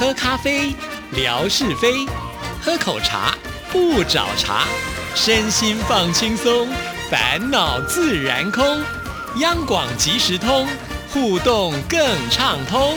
喝咖啡，聊是非；喝口茶，不找茬。身心放轻松，烦恼自然空。央广即时通，互动更畅通。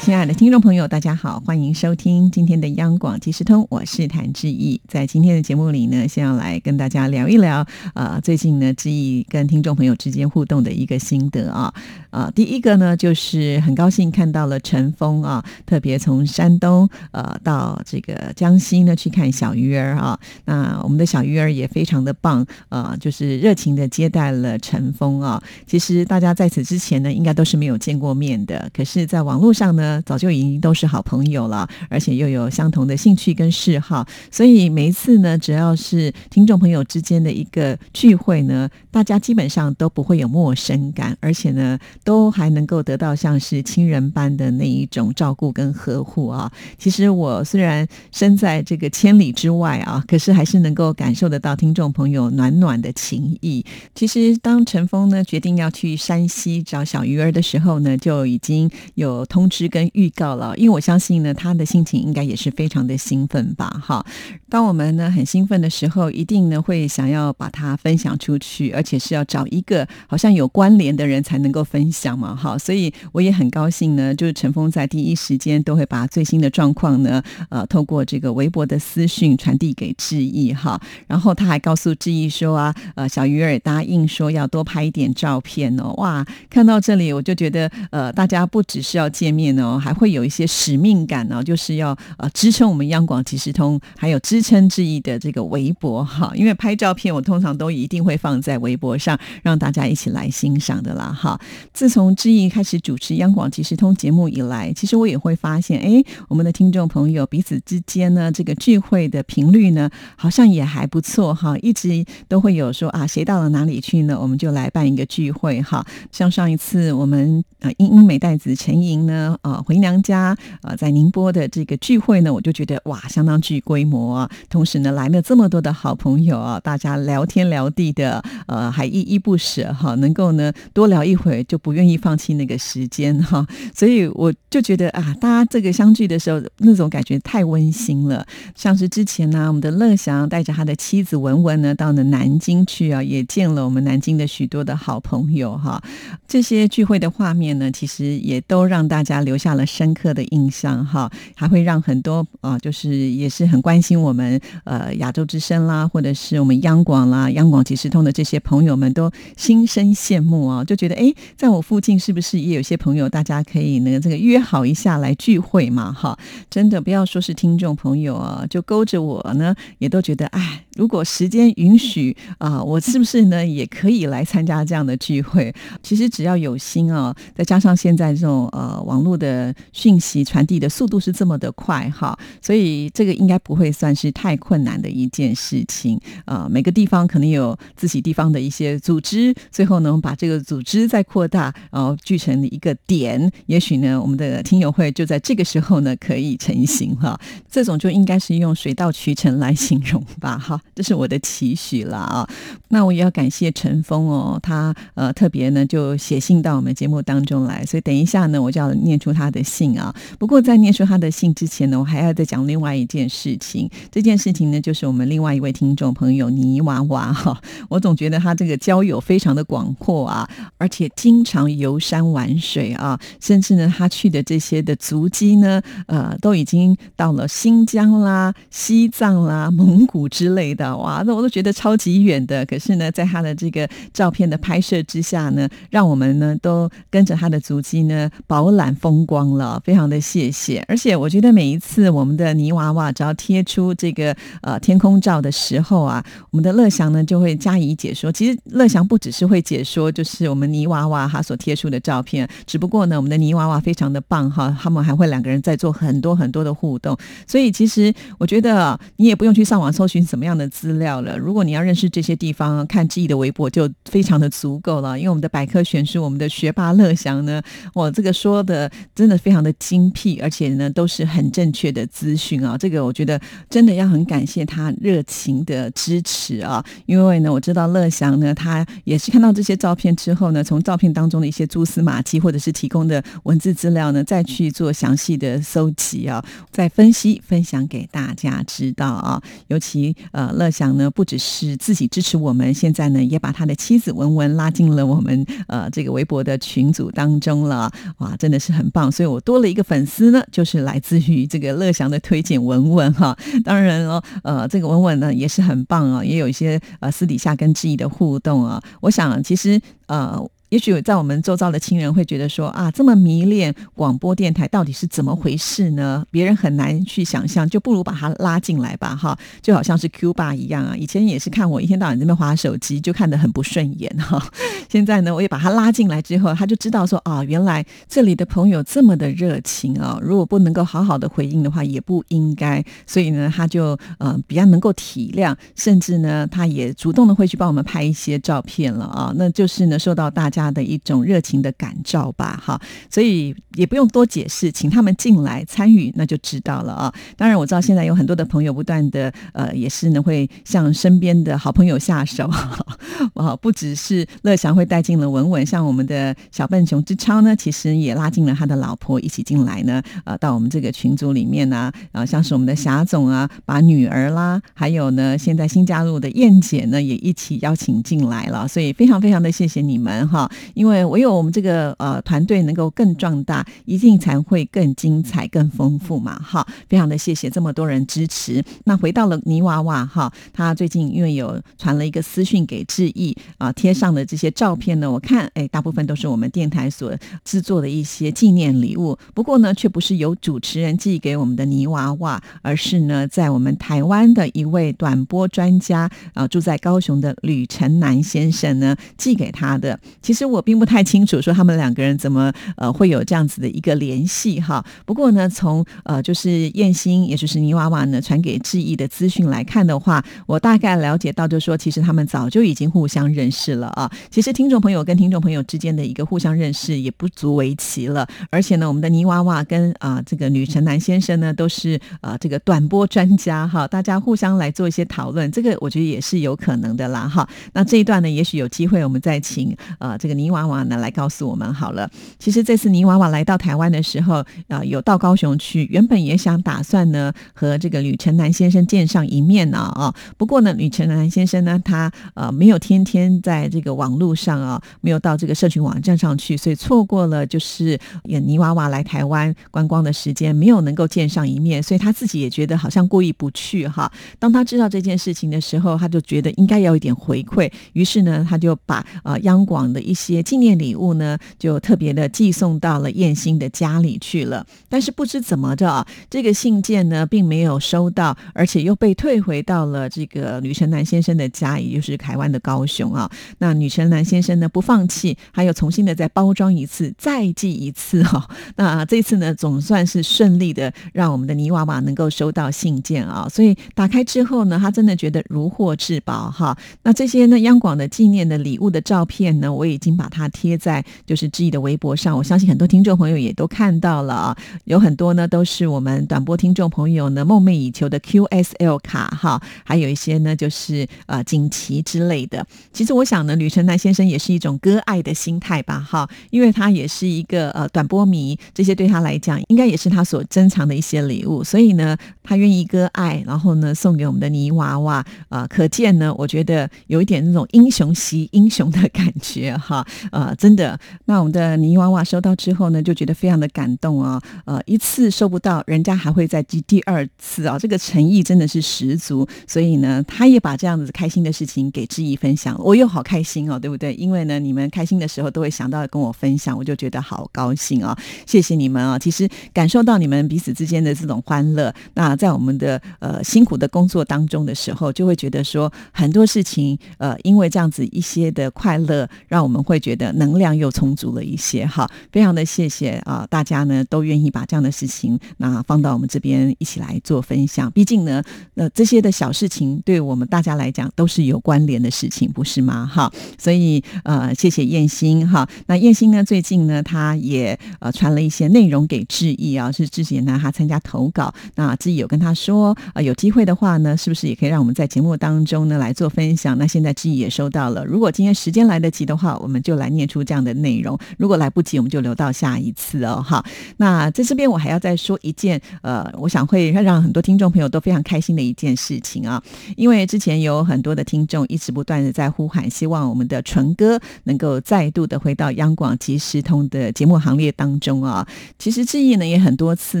亲爱的听众朋友，大家好，欢迎收听今天的央广即时通，我是谭志毅。在今天的节目里呢，先要来跟大家聊一聊，呃，最近呢，志毅跟听众朋友之间互动的一个心得啊。啊，第一个呢，就是很高兴看到了陈峰啊，特别从山东呃到这个江西呢去看小鱼儿啊。那我们的小鱼儿也非常的棒，呃，就是热情的接待了陈峰啊。其实大家在此之前呢，应该都是没有见过面的，可是，在网络上呢。早就已经都是好朋友了，而且又有相同的兴趣跟嗜好，所以每一次呢，只要是听众朋友之间的一个聚会呢，大家基本上都不会有陌生感，而且呢，都还能够得到像是亲人般的那一种照顾跟呵护啊。其实我虽然身在这个千里之外啊，可是还是能够感受得到听众朋友暖暖的情谊。其实当陈峰呢决定要去山西找小鱼儿的时候呢，就已经有通知跟。预告了，因为我相信呢，他的心情应该也是非常的兴奋吧。哈，当我们呢很兴奋的时候，一定呢会想要把它分享出去，而且是要找一个好像有关联的人才能够分享嘛。哈，所以我也很高兴呢，就是陈峰在第一时间都会把最新的状况呢，呃，透过这个微博的私讯传递给志毅哈。然后他还告诉志毅说啊，呃，小鱼儿答应说要多拍一点照片哦。哇，看到这里我就觉得，呃，大家不只是要见面哦。还会有一些使命感呢，就是要呃支撑我们央广即时通，还有支撑志毅的这个微博哈。因为拍照片，我通常都一定会放在微博上，让大家一起来欣赏的啦哈。自从志毅开始主持央广即时通节目以来，其实我也会发现，哎，我们的听众朋友彼此之间呢，这个聚会的频率呢，好像也还不错哈。一直都会有说啊，谁到了哪里去呢，我们就来办一个聚会哈。像上一次我们呃英英美代子陈莹呢，啊。回娘家啊，在宁波的这个聚会呢，我就觉得哇，相当具规模啊。同时呢，来了这么多的好朋友啊，大家聊天聊地的，呃，还依依不舍哈，能够呢多聊一会就不愿意放弃那个时间哈。所以我就觉得啊，大家这个相聚的时候，那种感觉太温馨了。像是之前呢，我们的乐祥带着他的妻子文文呢，到了南京去啊，也见了我们南京的许多的好朋友哈。这些聚会的画面呢，其实也都让大家留下。了深刻的印象哈，还会让很多啊，就是也是很关心我们呃亚洲之声啦，或者是我们央广啦、央广即时通的这些朋友们都心生羡慕啊，就觉得哎，在我附近是不是也有些朋友，大家可以呢这个约好一下来聚会嘛哈？真的不要说是听众朋友啊，就勾着我呢，也都觉得哎，如果时间允许啊，我是不是呢也可以来参加这样的聚会？其实只要有心啊，再加上现在这种呃网络的。讯息传递的速度是这么的快哈，所以这个应该不会算是太困难的一件事情啊。每个地方可能有自己地方的一些组织，最后呢，把这个组织再扩大，然后聚成一个点，也许呢，我们的听友会就在这个时候呢可以成型哈。这种就应该是用水到渠成来形容吧哈，这是我的期许了啊。那我也要感谢陈峰哦，他呃特别呢就写信到我们节目当中来，所以等一下呢，我就要念出他的。信啊，不过在念出他的信之前呢，我还要再讲另外一件事情。这件事情呢，就是我们另外一位听众朋友泥娃娃哈。我总觉得他这个交友非常的广阔啊，而且经常游山玩水啊，甚至呢，他去的这些的足迹呢，呃，都已经到了新疆啦、西藏啦、蒙古之类的哇，那我都觉得超级远的。可是呢，在他的这个照片的拍摄之下呢，让我们呢都跟着他的足迹呢饱览风光。了，非常的谢谢。而且我觉得每一次我们的泥娃娃只要贴出这个呃天空照的时候啊，我们的乐祥呢就会加以解说。其实乐祥不只是会解说，就是我们泥娃娃哈所贴出的照片。只不过呢，我们的泥娃娃非常的棒哈，他们还会两个人在做很多很多的互动。所以其实我觉得你也不用去上网搜寻什么样的资料了。如果你要认识这些地方，看记忆的微博就非常的足够了。因为我们的百科全书，我们的学霸乐祥呢，哇，这个说的真。真的非常的精辟，而且呢都是很正确的资讯啊。这个我觉得真的要很感谢他热情的支持啊，因为呢我知道乐祥呢他也是看到这些照片之后呢，从照片当中的一些蛛丝马迹或者是提供的文字资料呢，再去做详细的搜集啊，再分析分享给大家知道啊。尤其呃乐祥呢不只是自己支持我们，现在呢也把他的妻子文文拉进了我们呃这个微博的群组当中了，哇，真的是很棒。所以我多了一个粉丝呢，就是来自于这个乐祥的推荐文文哈。当然了，呃，这个文文呢也是很棒啊，也有一些呃私底下跟志毅的互动啊。我想其实呃。也许在我们周遭的亲人会觉得说啊，这么迷恋广播电台到底是怎么回事呢？别人很难去想象，就不如把他拉进来吧，哈，就好像是 Q 爸一样啊。以前也是看我一天到晚在那边划手机，就看得很不顺眼哈。现在呢，我也把他拉进来之后，他就知道说啊，原来这里的朋友这么的热情啊。如果不能够好好的回应的话，也不应该。所以呢，他就呃比较能够体谅，甚至呢，他也主动的会去帮我们拍一些照片了啊。那就是呢，受到大家。家的一种热情的感召吧，哈，所以也不用多解释，请他们进来参与，那就知道了啊。当然，我知道现在有很多的朋友不断的呃，也是呢会向身边的好朋友下手，啊，不只是乐祥会带进了文文，像我们的小笨熊之超呢，其实也拉进了他的老婆一起进来呢，呃，到我们这个群组里面呢，啊，像是我们的霞总啊，把女儿啦，还有呢现在新加入的燕姐呢，也一起邀请进来了，所以非常非常的谢谢你们哈。因为唯有我们这个呃团队能够更壮大，一定才会更精彩、更丰富嘛！哈，非常的谢谢这么多人支持。那回到了泥娃娃哈，他最近因为有传了一个私讯给志毅啊，贴上的这些照片呢，我看哎，大部分都是我们电台所制作的一些纪念礼物。不过呢，却不是由主持人寄给我们的泥娃娃，而是呢，在我们台湾的一位短波专家啊，住在高雄的吕成南先生呢寄给他的。其实。其实我并不太清楚，说他们两个人怎么呃会有这样子的一个联系哈。不过呢，从呃就是燕心，也就是泥娃娃呢传给志毅的资讯来看的话，我大概了解到，就是说其实他们早就已经互相认识了啊。其实听众朋友跟听众朋友之间的一个互相认识也不足为奇了。而且呢，我们的泥娃娃跟啊这个女神男先生呢都是啊这个短波专家哈，大家互相来做一些讨论，这个我觉得也是有可能的啦哈。那这一段呢，也许有机会我们再请呃这这个。泥娃娃呢，来告诉我们好了。其实这次泥娃娃来到台湾的时候，啊，有到高雄去，原本也想打算呢和这个吕成南先生见上一面呢啊。不过呢，吕成南先生呢，他呃没有天天在这个网络上啊，没有到这个社群网站上去，所以错过了就是泥娃娃来台湾观光的时间，没有能够见上一面，所以他自己也觉得好像过意不去哈。当他知道这件事情的时候，他就觉得应该要一点回馈，于是呢，他就把呃央广的一些纪念礼物呢，就特别的寄送到了燕兴的家里去了。但是不知怎么着，这个信件呢，并没有收到，而且又被退回到了这个吕成南先生的家，也就是台湾的高雄啊。那吕成南先生呢，不放弃，还有重新的再包装一次，再寄一次哈。那这次呢，总算是顺利的，让我们的泥娃娃能够收到信件啊。所以打开之后呢，他真的觉得如获至宝哈。那这些呢，央广的纪念的礼物的照片呢，我已经。经把它贴在就是志毅的微博上，我相信很多听众朋友也都看到了啊，有很多呢都是我们短波听众朋友呢梦寐以求的 QSL 卡哈，还有一些呢就是呃锦旗之类的。其实我想呢，吕成南先生也是一种割爱的心态吧哈，因为他也是一个呃短波迷，这些对他来讲应该也是他所珍藏的一些礼物，所以呢，他愿意割爱，然后呢送给我们的泥娃娃啊，可见呢，我觉得有一点那种英雄惜英雄的感觉哈。呃，真的，那我们的泥娃娃收到之后呢，就觉得非常的感动啊。呃，一次收不到，人家还会再寄第二次啊，这个诚意真的是十足。所以呢，他也把这样子开心的事情给志毅分享，我又好开心哦，对不对？因为呢，你们开心的时候都会想到跟我分享，我就觉得好高兴啊。谢谢你们啊！其实感受到你们彼此之间的这种欢乐，那在我们的呃辛苦的工作当中的时候，就会觉得说很多事情呃，因为这样子一些的快乐，让我们。们会觉得能量又充足了一些哈。非常的谢谢啊，大家呢都愿意把这样的事情那放到我们这边一起来做分享。毕竟呢，呃，这些的小事情对我们大家来讲都是有关联的事情，不是吗？哈，所以呃，谢谢燕心哈。那燕心呢，最近呢，他也呃传了一些内容给志毅啊，是之前呢他参加投稿，那志毅有跟他说啊，有机会的话呢，是不是也可以让我们在节目当中呢来做分享？那现在志毅也收到了，如果今天时间来得及的话，我们就来念出这样的内容；如果来不及，我们就留到下一次哦。哈，那在这边我还要再说一件呃，我想会让很多听众朋友都非常开心的一件事情啊，因为之前有很多的听众一直不断的在呼喊，希望我们的纯哥能够再度的回到央广即时通的节目行列当中啊。其实志毅呢也很多次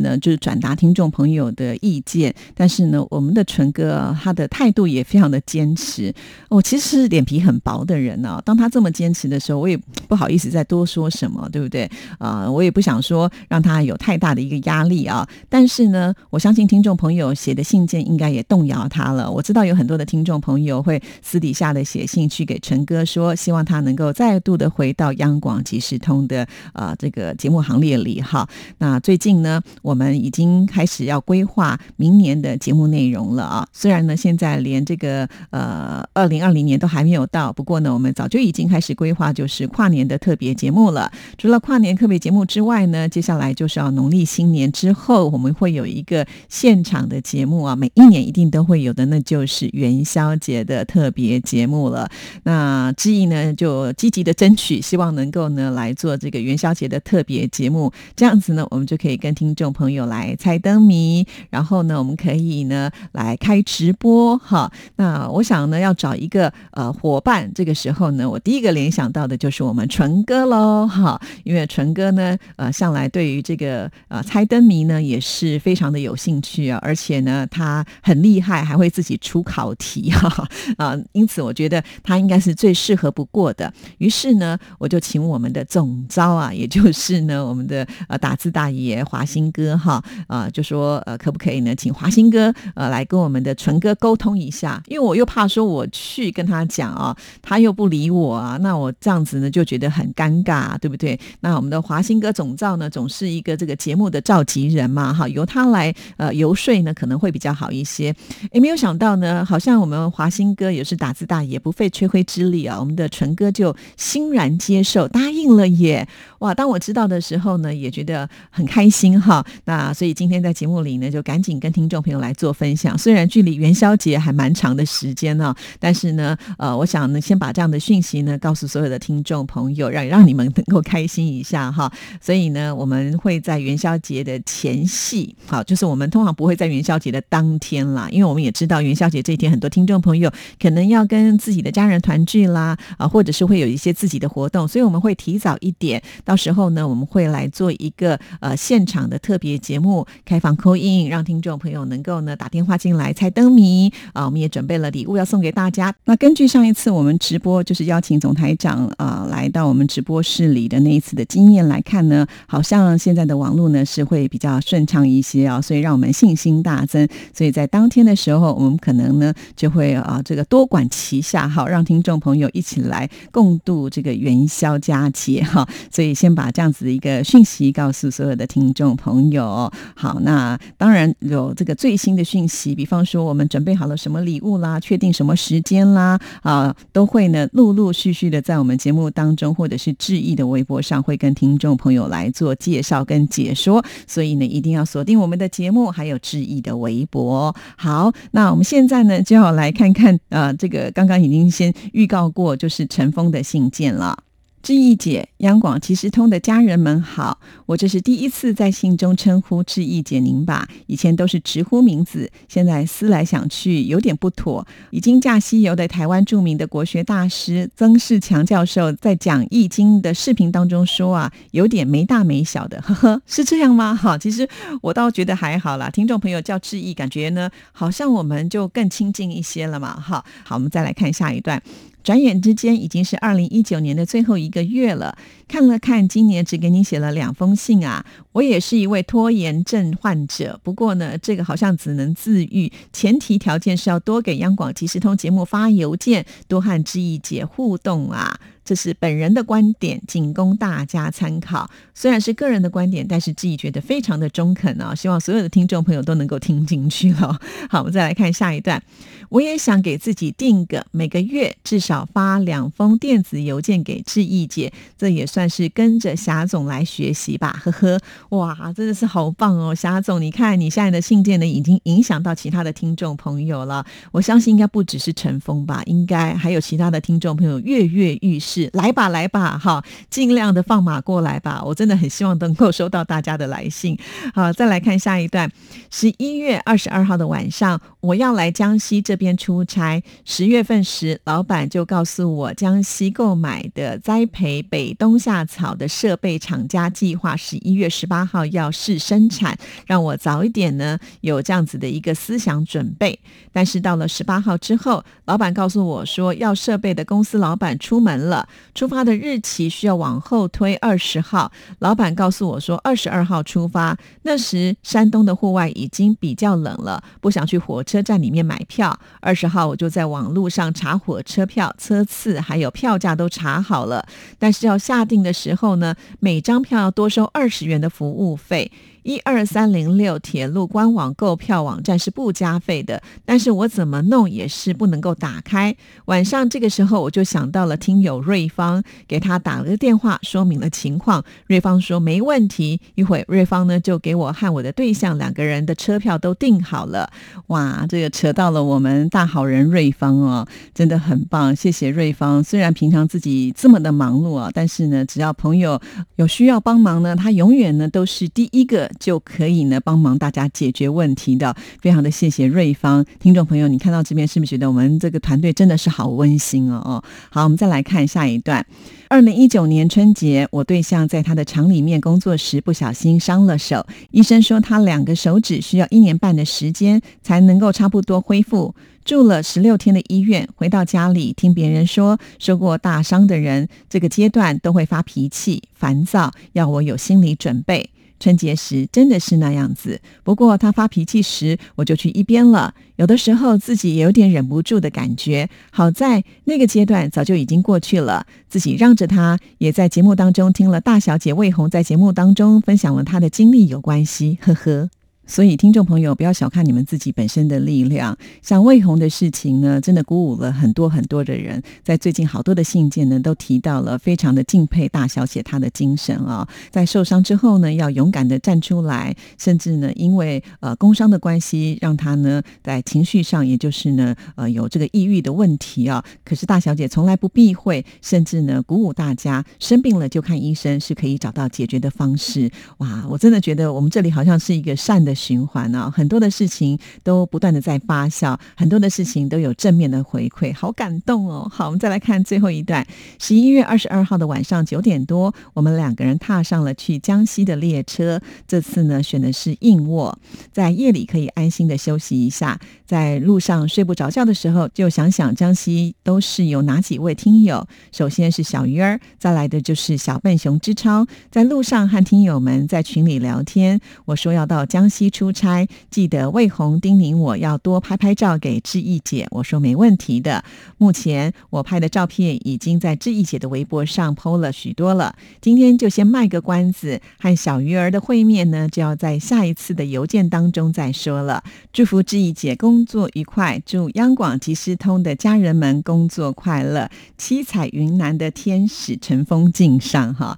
呢，就是转达听众朋友的意见，但是呢，我们的纯哥他的态度也非常的坚持。我其实是脸皮很薄的人呢，当他这么坚持的时候，我也不好意思再多说什么，对不对？啊，我也不想说让他有太大的一个压力啊。但是呢，我相信听众朋友写的信件应该也动摇他了。我知道有很多的听众朋友会私底下的写信去给陈哥说，希望他能够再度的回到央广即时通的呃这个节目行列里哈。那最近呢，我们已经开始要规划明年的节目内容了啊。虽然呢，现在连这个呃二零二零年都还没有到，不过呢，我们早就已经开始规划，话就是跨年的特别节目了。除了跨年特别节目之外呢，接下来就是要农历新年之后，我们会有一个现场的节目啊，每一年一定都会有的，那就是元宵节的特别节目了。那志毅呢，就积极的争取，希望能够呢来做这个元宵节的特别节目，这样子呢，我们就可以跟听众朋友来猜灯谜，然后呢，我们可以呢来开直播哈。那我想呢，要找一个呃伙伴，这个时候呢，我第一个联想到的就是我们纯哥喽哈，因为纯哥呢，呃，向来对于这个呃猜灯谜呢也是非常的有兴趣啊，而且呢，他很厉害，还会自己出考题哈。啊，因此我觉得他应该是最适合不过的。于是呢，我就请我们的总招啊，也就是呢，我们的呃打字大爷华兴哥哈。啊，就说呃可不可以呢，请华兴哥呃来跟我们的纯哥沟通一下，因为我又怕说我去跟他讲啊，他又不理我啊，那我这样子呢就觉得很尴尬，对不对？那我们的华兴哥总召呢，总是一个这个节目的召集人嘛，哈，由他来呃游说呢，可能会比较好一些。也没有想到呢，好像我们华兴哥也是打字大也，不费吹灰之力啊，我们的纯哥就欣然接受答应了耶！哇，当我知道的时候呢，也觉得很开心哈。那所以今天在节目里呢，就赶紧跟听众朋友来做分享。虽然距离元宵节还蛮长的时间呢，但是呢，呃，我想呢，先把这样的讯息呢，告诉所有的听众朋友，让让你们能够开心一下哈。所以呢，我们会在元宵节的前夕，好，就是我们通常不会在元宵节的当天啦，因为我们也知道元宵节这一天，很多听众朋友可能要跟自己的家人团聚啦，啊，或者是会有一些自己的活动，所以我们会提早一点。到时候呢，我们会来做一个呃现场的特别节目，开放扣印，让听众朋友能够呢打电话进来猜灯谜啊。我们也准备了礼物要送给大家。那根据上一次我们直播就是邀请总台长啊来到我们直播室里的那一次的经验来看呢，好像现在的网络呢是会比较顺畅一些啊，所以让我们信心大增。所以在当天的时候，我们可能呢就会啊这个多管齐下，好让听众朋友一起来共度这个元宵佳节哈。所以。先把这样子的一个讯息告诉所有的听众朋友。好，那当然有这个最新的讯息，比方说我们准备好了什么礼物啦，确定什么时间啦，啊，都会呢陆陆续续的在我们节目当中，或者是致意的微博上，会跟听众朋友来做介绍跟解说。所以呢，一定要锁定我们的节目，还有致意的微博。好，那我们现在呢就要来看看，呃，这个刚刚已经先预告过，就是陈峰的信件了。志毅姐，央广其实通的家人们好，我这是第一次在信中称呼志毅姐您吧，以前都是直呼名字，现在思来想去有点不妥。已经驾西游的台湾著名的国学大师曾仕强教授在讲易经的视频当中说啊，有点没大没小的，呵呵，是这样吗？哈，其实我倒觉得还好啦。听众朋友叫志毅，感觉呢好像我们就更亲近一些了嘛，哈。好，我们再来看下一段。转眼之间已经是二零一九年的最后一个月了。看了看，今年只给你写了两封信啊！我也是一位拖延症患者，不过呢，这个好像只能自愈，前提条件是要多给央广即时通节目发邮件，多和志毅姐互动啊。这是本人的观点，仅供大家参考。虽然是个人的观点，但是志毅觉得非常的中肯啊，希望所有的听众朋友都能够听进去了。好，我们再来看下一段。我也想给自己定个每个月至少发两封电子邮件给志毅姐，这也算是跟着霞总来学习吧。呵呵，哇，真的是好棒哦，霞总，你看你现在的信件呢，已经影响到其他的听众朋友了。我相信应该不只是陈峰吧，应该还有其他的听众朋友跃跃欲试。来吧，来吧，哈，尽量的放马过来吧。我真的很希望能够收到大家的来信。好，再来看下一段。十一月二十二号的晚上，我要来江西这边出差。十月份时，老板就告诉我，江西购买的栽培北冬夏草的设备厂家计划十一月十八号要试生产，让我早一点呢有这样子的一个思想准备。但是到了十八号之后，老板告诉我说，要设备的公司老板出门了。出发的日期需要往后推二十号。老板告诉我说，二十二号出发。那时山东的户外已经比较冷了，不想去火车站里面买票。二十号我就在网络上查火车票、车次，还有票价都查好了。但是要下定的时候呢，每张票要多收二十元的服务费。一二三零六铁路官网购票网站是不加费的，但是我怎么弄也是不能够打开。晚上这个时候，我就想到了听友瑞芳，给他打了个电话，说明了情况。瑞芳说没问题，一会瑞芳呢就给我和我的对象两个人的车票都订好了。哇，这个扯到了我们大好人瑞芳哦，真的很棒，谢谢瑞芳。虽然平常自己这么的忙碌啊，但是呢，只要朋友有需要帮忙呢，他永远呢都是第一个。就可以呢帮忙大家解决问题的，非常的谢谢瑞芳听众朋友，你看到这边是不是觉得我们这个团队真的是好温馨哦哦？好，我们再来看下一段。二零一九年春节，我对象在他的厂里面工作时不小心伤了手，医生说他两个手指需要一年半的时间才能够差不多恢复，住了十六天的医院。回到家里，听别人说受过大伤的人这个阶段都会发脾气、烦躁，要我有心理准备。春节时真的是那样子，不过他发脾气时，我就去一边了。有的时候自己也有点忍不住的感觉。好在那个阶段早就已经过去了，自己让着他。也在节目当中听了大小姐魏红在节目当中分享了她的经历，有关系，呵呵。所以，听众朋友不要小看你们自己本身的力量。像魏红的事情呢，真的鼓舞了很多很多的人。在最近好多的信件呢，都提到了非常的敬佩大小姐她的精神啊。在受伤之后呢，要勇敢的站出来，甚至呢，因为呃工伤的关系，让她呢在情绪上，也就是呢呃有这个抑郁的问题啊。可是大小姐从来不避讳，甚至呢鼓舞大家生病了就看医生，是可以找到解决的方式。哇，我真的觉得我们这里好像是一个善的。循环呢，很多的事情都不断的在发酵，很多的事情都有正面的回馈，好感动哦。好，我们再来看最后一段。十一月二十二号的晚上九点多，我们两个人踏上了去江西的列车。这次呢，选的是硬卧，在夜里可以安心的休息一下。在路上睡不着觉的时候，就想想江西都是有哪几位听友。首先是小鱼儿，再来的就是小笨熊之超。在路上和听友们在群里聊天，我说要到江西。出差记得魏红叮咛我要多拍拍照给志毅姐，我说没问题的。目前我拍的照片已经在志毅姐的微博上 PO 了许多了。今天就先卖个关子，和小鱼儿的会面呢，就要在下一次的邮件当中再说了。祝福志毅姐工作愉快，祝央广即时通的家人们工作快乐。七彩云南的天使乘风敬上哈，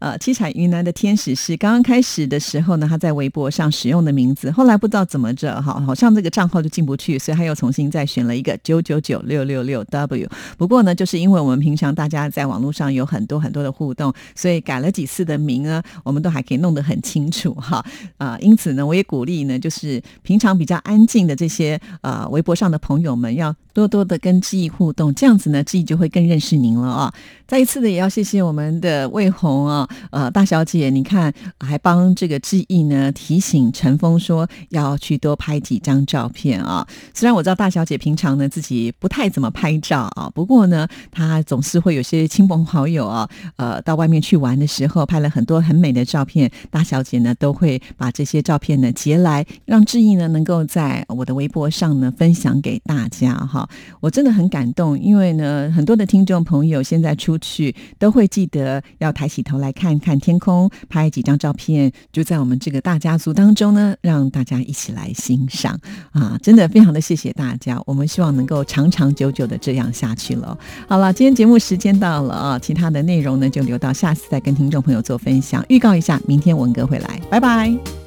呃，七彩云南的天使是刚刚开始的时候呢，他在微博上使用的。名字后来不知道怎么着，哈，好像这个账号就进不去，所以他又重新再选了一个九九九六六六 W。不过呢，就是因为我们平常大家在网络上有很多很多的互动，所以改了几次的名呢，我们都还可以弄得很清楚，哈啊。因此呢，我也鼓励呢，就是平常比较安静的这些呃微博上的朋友们，要多多的跟志毅互动，这样子呢，志毅就会更认识您了啊。再一次的也要谢谢我们的魏红啊，呃，大小姐，你看还帮这个志毅呢提醒陈。峰说要去多拍几张照片啊！虽然我知道大小姐平常呢自己不太怎么拍照啊，不过呢，她总是会有些亲朋好友啊，呃，到外面去玩的时候拍了很多很美的照片，大小姐呢都会把这些照片呢截来，让志毅呢能够在我的微博上呢分享给大家哈。我真的很感动，因为呢，很多的听众朋友现在出去都会记得要抬起头来看看天空，拍几张照片，就在我们这个大家族当中呢，让大家一起来欣赏啊！真的非常的谢谢大家，我们希望能够长长久久的这样下去了。好了，今天节目时间到了啊，其他的内容呢就留到下次再跟听众朋友做分享。预告一下，明天文哥会来，拜拜。